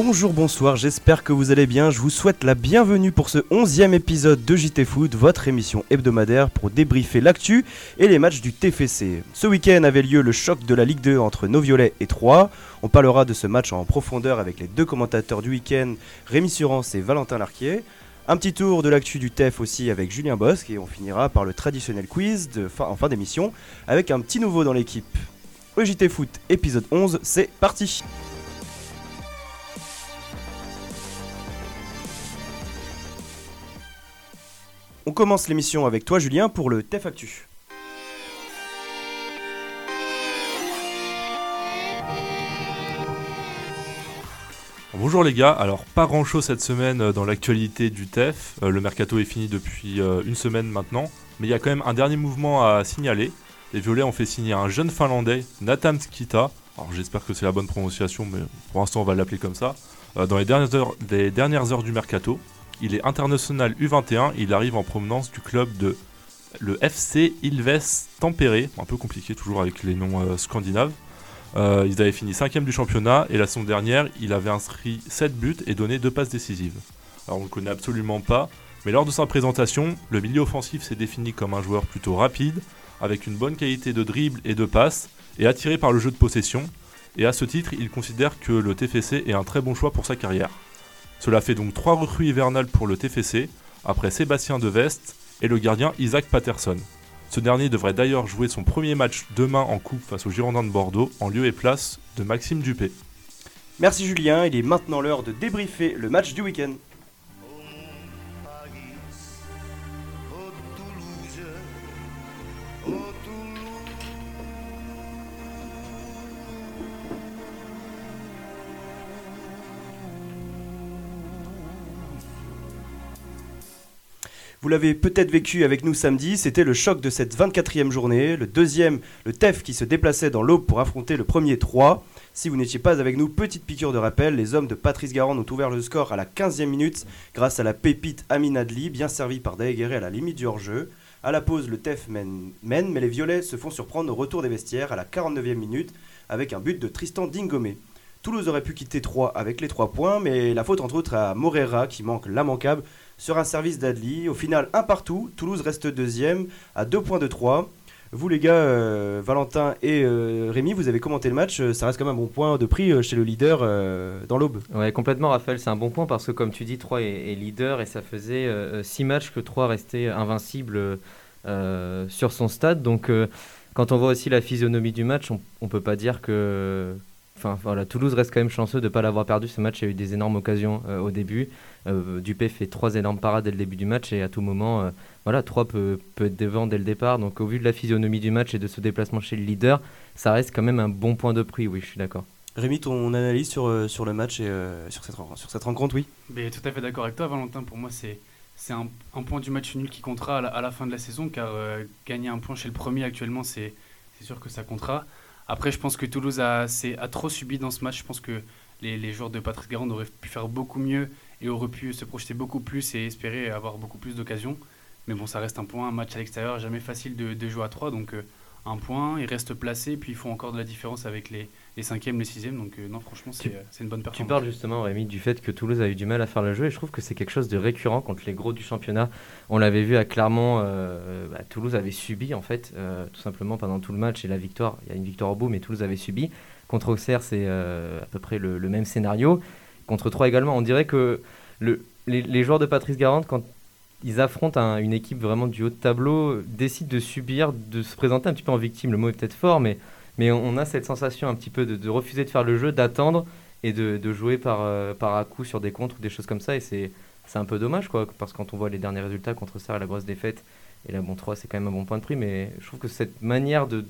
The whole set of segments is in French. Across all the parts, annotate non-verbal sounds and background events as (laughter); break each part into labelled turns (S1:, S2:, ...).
S1: Bonjour, bonsoir, j'espère que vous allez bien. Je vous souhaite la bienvenue pour ce onzième épisode de JT Foot, votre émission hebdomadaire pour débriefer l'actu et les matchs du TFC. Ce week-end avait lieu le choc de la Ligue 2 entre nos violets et Troyes. On parlera de ce match en profondeur avec les deux commentateurs du week-end, Rémi Surance et Valentin Larquier. Un petit tour de l'actu du TEF aussi avec Julien Bosque et on finira par le traditionnel quiz en fin d'émission avec un petit nouveau dans l'équipe. Le JT Foot épisode 11, c'est parti On commence l'émission avec toi Julien pour le TEF Actu.
S2: Bonjour les gars, alors pas grand chose cette semaine euh, dans l'actualité du TEF, Euh, le mercato est fini depuis euh, une semaine maintenant, mais il y a quand même un dernier mouvement à signaler. Les Violets ont fait signer un jeune Finlandais, Nathan Skita, alors j'espère que c'est la bonne prononciation, mais pour l'instant on va l'appeler comme ça, dans les dernières heures du mercato. Il est international U21, il arrive en provenance du club de le FC Ilves Tampere, un peu compliqué toujours avec les noms euh, scandinaves. Euh, ils avaient fini 5 du championnat et la saison dernière, il avait inscrit 7 buts et donné 2 passes décisives. Alors on ne le connaît absolument pas, mais lors de sa présentation, le milieu offensif s'est défini comme un joueur plutôt rapide, avec une bonne qualité de dribble et de passe, et attiré par le jeu de possession. Et à ce titre, il considère que le TFC est un très bon choix pour sa carrière. Cela fait donc 3 recrues hivernales pour le TFC, après Sébastien Devest et le gardien Isaac Patterson. Ce dernier devrait d'ailleurs jouer son premier match demain en coupe face aux Girondins de Bordeaux en lieu et place de Maxime Dupé.
S1: Merci Julien, il est maintenant l'heure de débriefer le match du week-end. Vous l'avez peut-être vécu avec nous samedi, c'était le choc de cette 24e journée, le deuxième, le TEF qui se déplaçait dans l'aube pour affronter le premier 3. Si vous n'étiez pas avec nous, petite piqûre de rappel, les hommes de Patrice Garand ont ouvert le score à la 15e minute grâce à la pépite Amin Adli, bien servi par Daegueré à la limite du hors-jeu. À la pause, le TEF mène, mène, mais les Violets se font surprendre au retour des vestiaires à la 49e minute avec un but de Tristan Dingomé. Toulouse aurait pu quitter 3 avec les 3 points, mais la faute entre autres à Morera qui manque l'immanquable sur un service d'Adli. Au final, un partout, Toulouse reste deuxième à 2 points de 3. Vous les gars, euh, Valentin et euh, Rémi, vous avez commenté le match, euh, ça reste quand même un bon point de prix euh, chez le leader dans l'aube.
S3: Ouais, complètement, Raphaël, c'est un bon point parce que, comme tu dis, 3 est, est leader et ça faisait 6 matchs que 3 restait invincible sur son stade. Donc, quand on voit aussi la physionomie du match, on, on peut pas dire que. Enfin, voilà, Toulouse reste quand même chanceux de ne pas l'avoir perdu. Ce match, il y a eu des énormes occasions euh, au début. Euh, Dupé fait trois énormes parades dès le début du match et à tout moment, euh, voilà, 3 peut, peut être devant dès le départ. Donc, au vu de la physionomie du match et de ce déplacement chez le leader, ça reste quand même un bon point de prix. Oui, je suis d'accord.
S1: Rémi, ton analyse sur, euh, sur le match et euh, sur, cette, sur cette rencontre, oui
S4: Mais tout à fait d'accord avec toi, Valentin. Pour moi, c'est c'est un, un point du match nul qui comptera à la, à la fin de la saison, car euh, gagner un point chez le premier actuellement, c'est c'est sûr que ça comptera. Après, je pense que Toulouse a, trop subi dans ce match. Je pense que les, joueurs de Patrice Garand auraient pu faire beaucoup mieux et auraient pu se projeter beaucoup plus et espérer avoir beaucoup plus d'occasions. Mais bon, ça reste un point, un match à l'extérieur, jamais facile de, de jouer à 3. Donc, euh, un point, ils restent placés, puis ils font encore de la différence avec les, les 5e, les 6e. Donc, euh, non, franchement, c'est
S3: Tu-
S4: euh, c'est une bonne
S3: Tu
S4: performance.
S3: parles justement, Rémi, du fait que Toulouse a eu du mal à faire le jeu et je trouve que c'est quelque chose de récurrent contre les gros du championnat. On l'avait vu à Clermont, euh, bah, Toulouse avait subi en fait, euh, tout simplement pendant tout le match et la victoire. Il y a une victoire au bout, mais Toulouse avait subi. Contre Auxerre, c'est à peu près le, le même scénario. Contre 3 également, on dirait que le, les, les joueurs de Patrice Garande, quand ils affrontent un- une équipe vraiment du haut de tableau, décident de subir, de se présenter un petit peu en victime. Le mot est peut-être fort, mais, mais on, a cette sensation un petit peu de, refuser de faire le jeu, d'attendre et de, jouer par, euh, par à coup sur des contres ou des choses comme ça. Et c'est un peu dommage, quoi, parce que quand on voit les derniers résultats contre et la grosse défaite, et la bon 3, c'est quand même un bon point de prix, mais je trouve que cette manière de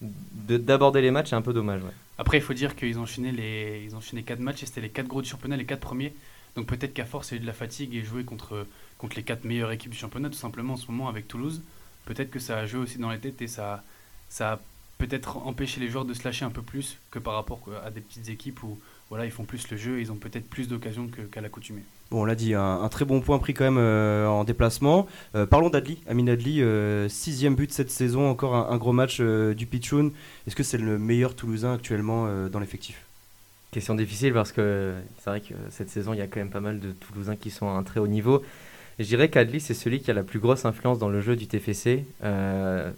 S3: de- d'aborder les matchs est un peu dommage.
S4: Après, il faut dire qu'ils ont ont enchaîné quatre matchs et c'était les quatre gros du championnat, les quatre premiers. Donc peut-être qu'à force, il y a eu de la fatigue et jouer contre, contre les quatre meilleures équipes du championnat, tout simplement en ce moment avec Toulouse. Peut-être que ça a joué aussi dans les têtes et ça, ça a peut-être empêché les joueurs de se lâcher un peu plus que par rapport à des petites équipes où voilà, ils font plus le jeu et ils ont peut-être plus d'occasions que- qu'à l'accoutumée.
S1: Bon, on l'a dit, un, un très bon point pris quand même euh, en déplacement. Euh, parlons d'Adli, Amin Adli, euh, sixième but cette saison, encore un, un gros match euh, du Pichoun. Est-ce que c'est le meilleur Toulousain actuellement euh, dans l'effectif?
S3: Question difficile parce que c'est vrai que cette saison, il y a quand même pas mal de Toulousains qui sont à un très haut niveau. Je dirais qu'Adli, c'est celui qui a la plus grosse influence dans le jeu du TFC. Euh,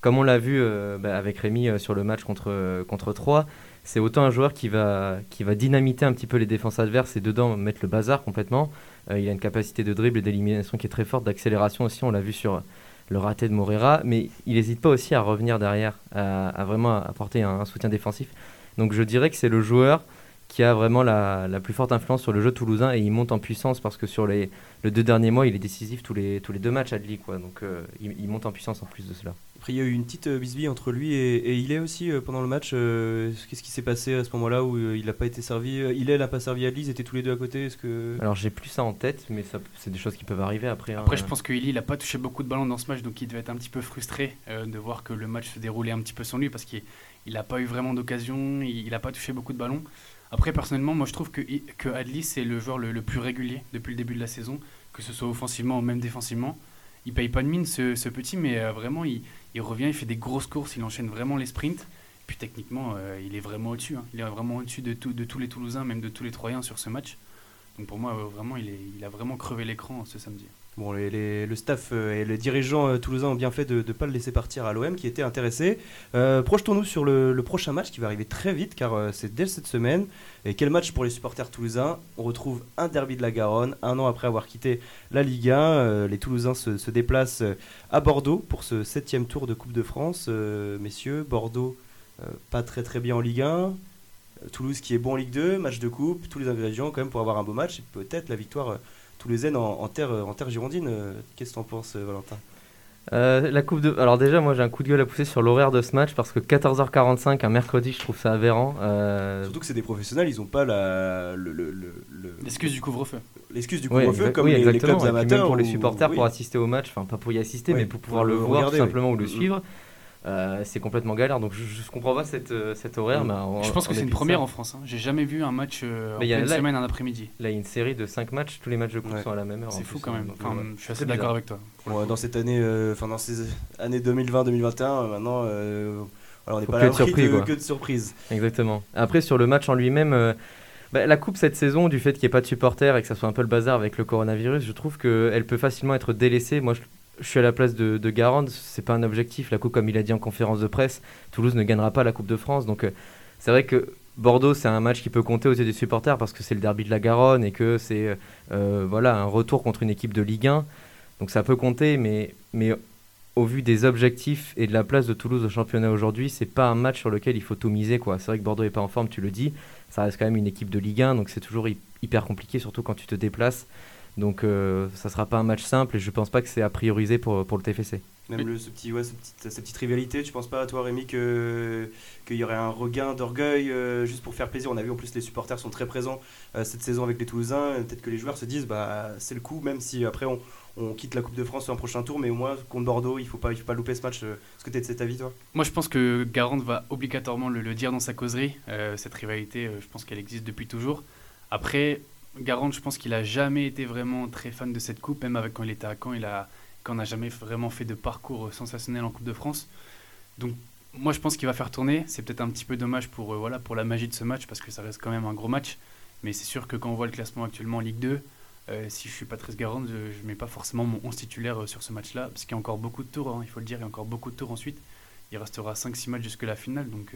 S3: comme on l'a vu euh, bah, avec Rémi euh, sur le match contre, contre 3, c'est autant un joueur qui va, qui va dynamiter un petit peu les défenses adverses et dedans mettre le bazar complètement. il a une capacité de dribble et d'élimination qui est très forte, d'accélération aussi, on l'a vu sur le raté de Morera, mais il n'hésite pas aussi à revenir derrière, à, vraiment apporter un, soutien défensif. Donc je dirais que c'est le joueur qui a vraiment la, la, plus forte influence sur le jeu toulousain et il monte en puissance parce que sur les, les deux derniers mois, il est décisif tous les, tous les deux matchs à Adli. Quoi. Donc euh, il, monte en puissance en plus de cela.
S1: Après, il y a eu une petite euh, bisbille entre lui et, et il est aussi euh, pendant le match. Qu'est-ce qui s'est passé à ce moment-là où il n'a pas été servi Il est n'a pas servi à Adli, ils étaient tous les deux à côté. Est-ce que...
S3: Alors j'ai plus ça en tête, mais c'est des choses qui peuvent arriver après.
S4: Hein. Après, je pense que il n'a pas touché beaucoup de ballons dans ce match, donc il devait être un petit peu frustré de voir que le match se déroulait un petit peu sans lui parce qu'il n'a pas eu vraiment d'occasion, il n'a pas touché beaucoup de ballons. Après, personnellement, moi je trouve que, que Adli, c'est le joueur le, plus régulier depuis le début de la saison, que ce soit offensivement ou même défensivement. Il paye pas de mine, ce, petit, mais euh, vraiment, il, revient, il fait des grosses courses, il enchaîne vraiment les sprints. Puis techniquement, euh, il est vraiment au-dessus. Hein. Il est vraiment au-dessus de, tous les Toulousains, même de tous les Troyens sur ce match. Donc pour moi, euh, vraiment, il a vraiment crevé l'écran ce samedi.
S1: Bon, le staff euh, et les dirigeants euh, toulousains ont bien fait de ne pas le laisser partir à l'OM qui était intéressé. Euh, projetons-nous sur le, prochain match qui va arriver très vite car c'est dès cette semaine. Et quel match pour les supporters toulousains? On retrouve un derby de la Garonne, un an après avoir quitté la Ligue 1. les Toulousains se, déplacent à Bordeaux pour ce septième tour de Coupe de France. messieurs, Bordeaux pas très très bien en Ligue 1. Toulouse qui est bon en Ligue 2, match de coupe, tous les ingrédients quand même pour avoir un beau match et peut-être la victoire toulousaine en, en, terre, en terre girondine. Euh, qu'est-ce que tu en penses, euh, Valentin?
S3: Euh, la coupe de... Alors déjà, moi j'ai un coup de gueule à pousser sur l'horaire de ce match parce que 14h45 un mercredi, je trouve ça aberrant.
S1: Surtout que c'est des professionnels, ils n'ont pas la...
S4: l'excuse du couvre-feu.
S1: L'excuse du couvre-feu comme les, les, clubs amateurs.
S3: même pour les supporters pour assister au match, enfin pas pour y assister, mais pour pouvoir le, voir tout simplement ou le suivre. Euh, c'est complètement galère. Donc je, je comprends pas cette, euh, cet horaire. Mais
S4: je pense que c'est une première en France. Hein. J'ai jamais vu un match euh, en une semaine, un après-midi.
S3: Là, il y a une série de 5 matchs. Tous les matchs de coupe sont à la même heure.
S4: C'est fou quand même. Enfin, je suis assez d'accord avec toi.
S1: dans cette année, enfin dans ces années 2020-2021, maintenant, on n'est pas là que, de surprise.
S3: Exactement. Après, sur le match en lui-même. Bah, la coupe cette saison, du fait qu'il n'y ait pas de supporters et que ça soit un peu le bazar avec le coronavirus, je trouve qu'elle peut facilement être délaissée. Moi, je, je suis à la place de, de Garande, c'est pas un objectif. La coupe, comme il a dit en conférence de presse, Toulouse ne gagnera pas la Coupe de France. Donc euh, c'est vrai que Bordeaux, c'est un match qui peut compter aux yeux des supporters parce que c'est le derby de la Garonne et que c'est euh, voilà un retour contre une équipe de Ligue 1. Donc ça peut compter, mais, mais au vu des objectifs et de la place de Toulouse au championnat aujourd'hui, c'est pas un match sur lequel il faut tout miser. C'est vrai que Bordeaux est pas en forme, tu le dis. Ça reste quand même une équipe de Ligue 1, donc c'est toujours hyper compliqué, surtout quand tu te déplaces. Donc euh, ça sera pas un match simple et je pense pas que c'est à prioriser pour, pour le TFC.
S1: Même le, ce petit, ouais, cette, petite, cette petite rivalité, tu penses pas à toi Rémi qu'il y aurait un regain d'orgueil euh, juste pour faire plaisir? On a vu en plus les supporters sont très présents euh, cette saison avec les Toulousains. Peut-être que les joueurs se disent bah c'est le coup, même si après on, on quitte la Coupe de France sur un prochain tour, mais au moins contre Bordeaux, il faut pas, il faut pas louper ce match. Est-ce que tu es de cet avis, toi?
S4: Moi, je pense que Garande va obligatoirement le, le dire dans sa causerie. cette rivalité, je pense qu'elle existe depuis toujours. Après, Garand, je pense qu'il a jamais été vraiment très fan de cette coupe, même avec quand il était à Caen, il a, quand n'a jamais vraiment fait de parcours sensationnel en Coupe de France. Donc moi je pense qu'il va faire tourner. C'est peut-être un petit peu dommage pour, euh, voilà, pour la magie de ce match parce que ça reste quand même un gros match. Mais c'est sûr que quand on voit le classement actuellement en Ligue 2, euh, si je suis Patrice Garand, je ne mets pas forcément mon 11 titulaire euh, sur ce match-là, parce qu'il y a encore beaucoup de tours, hein, il faut le dire, il y a encore beaucoup de tours ensuite. Il restera 5-6 matchs jusque la finale. Donc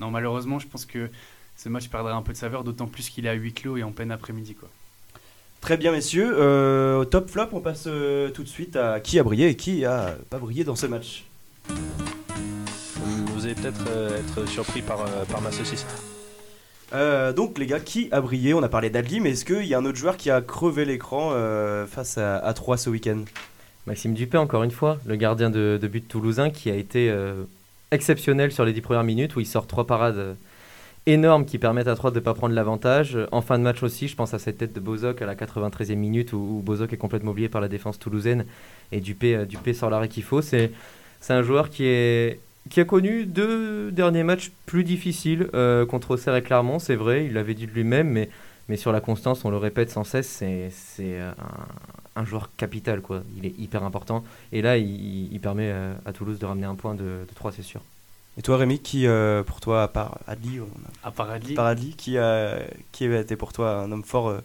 S4: non, malheureusement, je pense que ce match perdrait un peu de saveur, d'autant plus qu'il est à huis clos et en peine après-midi. Quoi.
S1: Très bien, messieurs. Euh, au top flop, on passe euh, tout de suite à qui a brillé et qui a pas brillé dans ce match.
S5: Vous allez peut-être euh, être surpris par, par ma saucisse.
S1: donc les gars, qui a brillé? On a parlé d'Adli, mais est-ce qu'il y a un autre joueur qui a crevé l'écran face à, à 3 ce week-end?
S3: Maxime Dupé, encore une fois, le gardien de, de but toulousain qui a été exceptionnel sur les 10 premières minutes où il sort trois parades énormes qui permettent à Troyes de ne pas prendre l'avantage. En fin de match aussi, je pense à cette tête de Bozok à la 93e minute où, où Bozok est complètement oublié par la défense toulousaine et Dupé, euh, Dupé sort l'arrêt qu'il faut. C'est, c'est un joueur qui, est, qui a connu deux derniers matchs plus difficiles euh, contre Auxerre et Clermont, c'est vrai, il l'avait dit de lui-même, mais, mais sur la constance, on le répète sans cesse, c'est, c'est un, joueur capital, quoi. il est hyper important. Et là, il, permet euh, à Toulouse de ramener un point de, de 3, c'est sûr.
S1: Et toi, Rémi, qui euh, pour toi, à part Adli, on a-
S4: À part Adli.
S1: à part Adli, qui, a, qui a été pour toi un homme fort euh,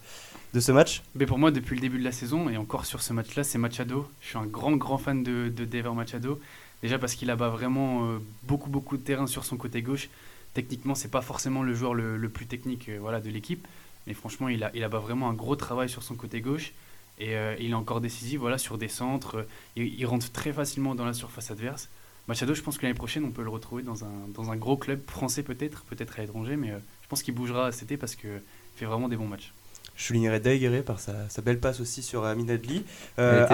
S1: de ce match?
S4: Mais pour moi, depuis le début de la saison, et encore sur ce match-là, c'est Machado. Je suis un grand, grand fan de, de Dever Machado. Déjà parce qu'il abat vraiment euh, beaucoup, beaucoup de terrain sur son côté gauche. Techniquement, c'est pas forcément le joueur le, le plus technique voilà, de l'équipe. Mais franchement, il, a, il abat vraiment un gros travail sur son côté gauche. Et il est encore décisif voilà, sur des centres. Il, il rentre très facilement dans la surface adverse. Machado, je pense que l'année prochaine, on peut le retrouver dans un, dans un gros club français peut-être, peut-être à l'étranger. Mais euh, je pense qu'il bougera cet été parce qu'il fait vraiment des bons matchs.
S1: Je soulignerai Daguerre par sa, sa belle passe aussi sur Amin Adli.
S3: Elle
S1: Euh,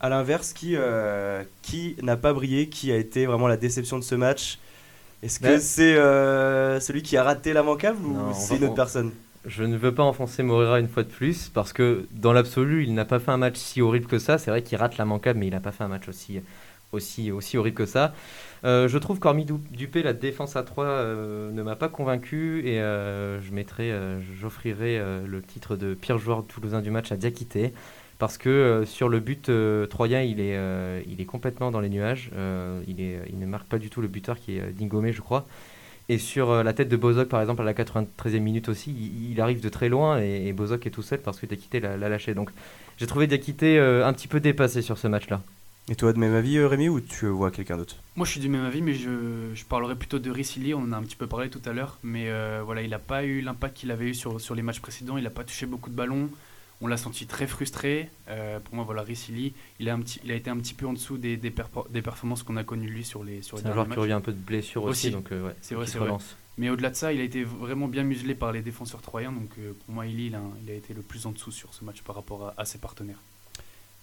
S1: à l'inverse, qui, euh, qui n'a pas brillé, qui a été vraiment la déception de ce match? Est-ce que
S3: Ben-
S1: c'est euh, celui qui a raté la manquable ou c'est une autre personne?
S3: Je ne veux pas enfoncer Moreira une fois de plus parce que dans l'absolu, il n'a pas fait un match si horrible que ça. C'est vrai qu'il rate la manquable, mais il n'a pas fait un match aussi, aussi, horrible que ça. Euh, je trouve qu'hormis Du- Dupé, la défense à 3 euh, ne m'a pas convaincu et euh, je mettrai, j'offrirai le titre de pire joueur toulousain du match à Diakité parce que sur le but troyen, il est, il est complètement dans les nuages. Il, ne marque pas du tout le buteur qui est Dingomé, je crois. Et sur la tête de Bozok, par exemple, à la 93e minute aussi, il, arrive de très loin et, et Bozok est tout seul parce que Diakité l'a lâché. Donc j'ai trouvé Diakité un petit peu dépassé sur ce match-là.
S1: Et toi, de même avis, euh, Rémi, ou tu vois quelqu'un d'autre?
S4: Moi, je suis du même avis, mais je, je parlerai plutôt de Ricili. On en a un petit peu parlé tout à l'heure, mais euh, voilà, il n'a pas eu l'impact qu'il avait eu sur, sur les matchs précédents. Il n'a pas touché beaucoup de ballons. On l'a senti très frustré. Euh, pour moi, voilà, Ricili, il a, un petit, il a été un petit peu en dessous des, des, perpo- des performances qu'on a connues lui sur les, sur les
S3: C'est un joueur qui revient un peu de blessure aussi,
S4: Aussi.
S3: donc euh, ouais,
S4: C'est vrai, c'est vrai.
S3: relance.
S4: Mais au-delà de ça, il a été vraiment bien muselé par les défenseurs troyens. Donc euh, pour moi, Ili, il a, il a été le plus en dessous sur ce match par rapport à, à ses partenaires.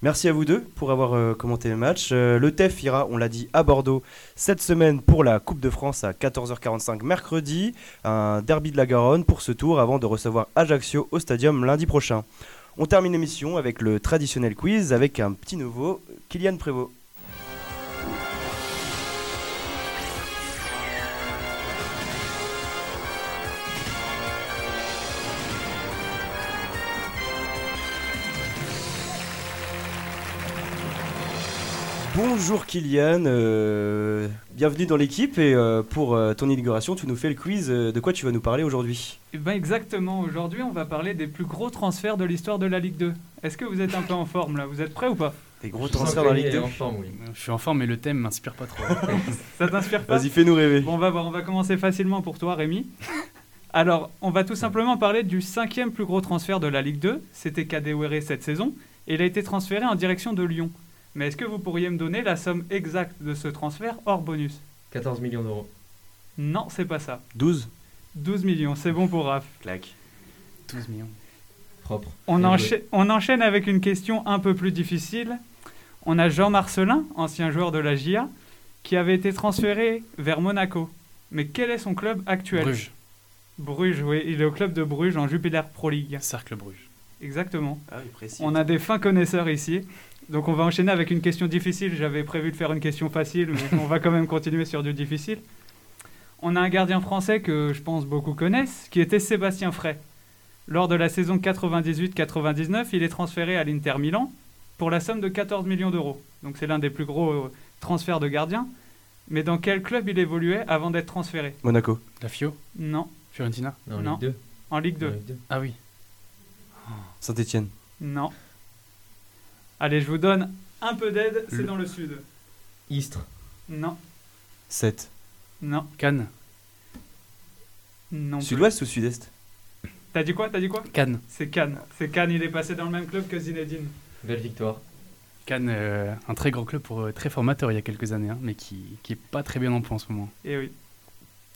S1: Merci à vous deux pour avoir euh, commenté le match. Euh, le TEF ira, on l'a dit, à Bordeaux cette semaine pour la Coupe de France à 14h45 mercredi. Un derby de la Garonne pour ce tour avant de recevoir Ajaccio au stadium lundi prochain. On termine l'émission avec le traditionnel quiz avec un petit nouveau, Kylian Prévost. Bonjour Kylian, euh, bienvenue dans l'équipe et euh, pour euh, ton inauguration tu nous fais le quiz. euh, de quoi tu vas nous parler aujourd'hui?
S6: Eh ben exactement, aujourd'hui on va parler des plus gros transferts de l'histoire de la Ligue 2. Est-ce que vous êtes un peu en forme là? Vous êtes prêts ou pas?
S1: Des gros transferts dans la Ligue 2
S4: Euh, Je suis en forme, mais le thème m'inspire pas trop. (laughs)
S6: Ça t'inspire pas?
S1: Vas-y fais-nous rêver.
S6: Bon on va voir, on va commencer facilement pour toi Rémi. Alors, on va tout simplement parler du cinquième plus gros transfert de la Ligue 2. C'était Kadewere cette saison et il a été transféré en direction de Lyon. Mais est-ce que vous pourriez me donner la somme exacte de ce transfert hors bonus
S3: 14 millions d'euros.
S6: Non, c'est pas ça.
S1: 12
S6: 12 millions, c'est bon pour Raph.
S1: Clac.
S4: 12 millions.
S3: Propre.
S6: On, on enchaîne avec une question un peu plus difficile. On a Jean Marcelin, ancien joueur de la GIA, qui avait été transféré vers Monaco. Mais quel est son club actuel?
S4: Bruges.
S6: Bruges, oui. Il est au club de Bruges en Jupiler Pro League.
S4: Cercle Bruges.
S6: Exactement.
S1: Ah oui, précis.
S6: On a des fins connaisseurs ici. Donc on va enchaîner avec une question difficile. J'avais prévu de faire une question facile, mais (laughs) on va quand même continuer sur du difficile. On a un gardien français que je pense beaucoup connaissent, qui était Sébastien Frey. Lors de la saison 98-99, il est transféré à l'Inter Milan pour la somme de 14 millions d'euros. Donc c'est l'un des plus gros euh, transferts de gardiens. Mais dans quel club il évoluait avant d'être transféré?
S1: Monaco.
S4: La Fio?
S6: Non,
S4: Fiorentina?
S3: Non,
S6: Non.
S3: Ligue 2.
S6: en Ligue 2.
S3: Ligue 2.
S4: Ah oui.
S1: Saint-Etienne.
S6: Non. Allez, je vous donne un peu d'aide, c'est
S1: Le-
S6: dans le sud.
S3: Istres.
S6: Non,
S1: 7.
S6: non,
S4: Cannes.
S6: non.
S1: Sud-ouest ou sud-est?
S6: T'as dit quoi T'as dit quoi?
S4: Cannes.
S6: C'est Cannes. C'est Cannes, il est passé dans le même club que Zinedine.
S3: Belle victoire.
S4: Cannes, euh, un très grand club pour euh, très formateur il y a quelques années, hein, mais qui, qui est pas très bien en point en ce moment.
S6: Et oui.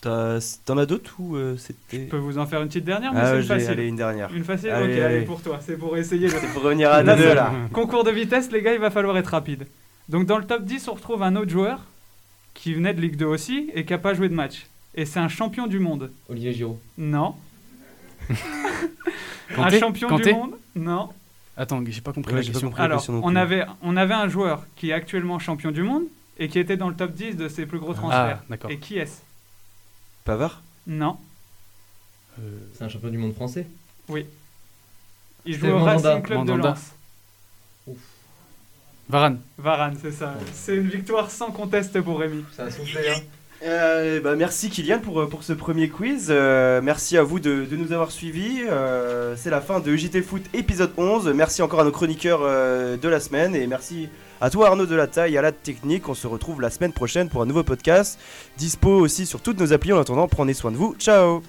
S1: T'en as d'autres ou euh, c'était.
S6: Je peux vous en faire une petite dernière, mais
S1: Ah,
S6: c'est facile.
S1: allez, une dernière.
S6: Une facile
S1: Allez,
S6: Ok, allez,
S1: allez.
S6: pour toi. C'est pour essayer de... (laughs)
S1: C'est pour revenir à
S6: Là,
S1: 2
S6: c'est-
S1: là.
S6: Concours de vitesse, les gars, il va falloir être rapide. Donc dans le top 10, on retrouve un autre joueur qui venait de Ligue 2 aussi et qui n'a pas joué de match. Et c'est un champion du monde.
S3: Olivier Giroud.
S6: Non. (laughs) un champion du monde Non.
S4: Attends, j'ai pas compris
S1: Ouais,
S4: la
S1: pas
S4: question.
S1: compris. la
S6: Alors,
S1: question
S6: on avait, on avait un joueur qui est actuellement champion du monde et qui était dans le top 10 de ses plus gros transferts.
S4: Ah, d'accord.
S6: et qui est-ce?
S1: Pavard
S6: Non.
S4: Euh,
S3: C'est un champion du monde français.
S6: Il joue au
S3: Mandanda.
S6: Racing Club de. Lens.
S4: Varane.
S6: Varane, c'est ça. C'est une victoire sans conteste pour Rémi.
S3: Ça a soufflé, hein
S1: Euh, bah, merci Kylian pour, pour ce premier quiz. Euh, merci à vous de, de nous avoir suivis. Euh, c'est la fin de JT Foot épisode 11. Merci encore à nos chroniqueurs euh, de la semaine et merci à toi Arnaud de la taille, à la technique. On se retrouve la semaine prochaine pour un nouveau podcast. Dispo aussi sur toutes nos applis. En attendant, prenez soin de vous. Ciao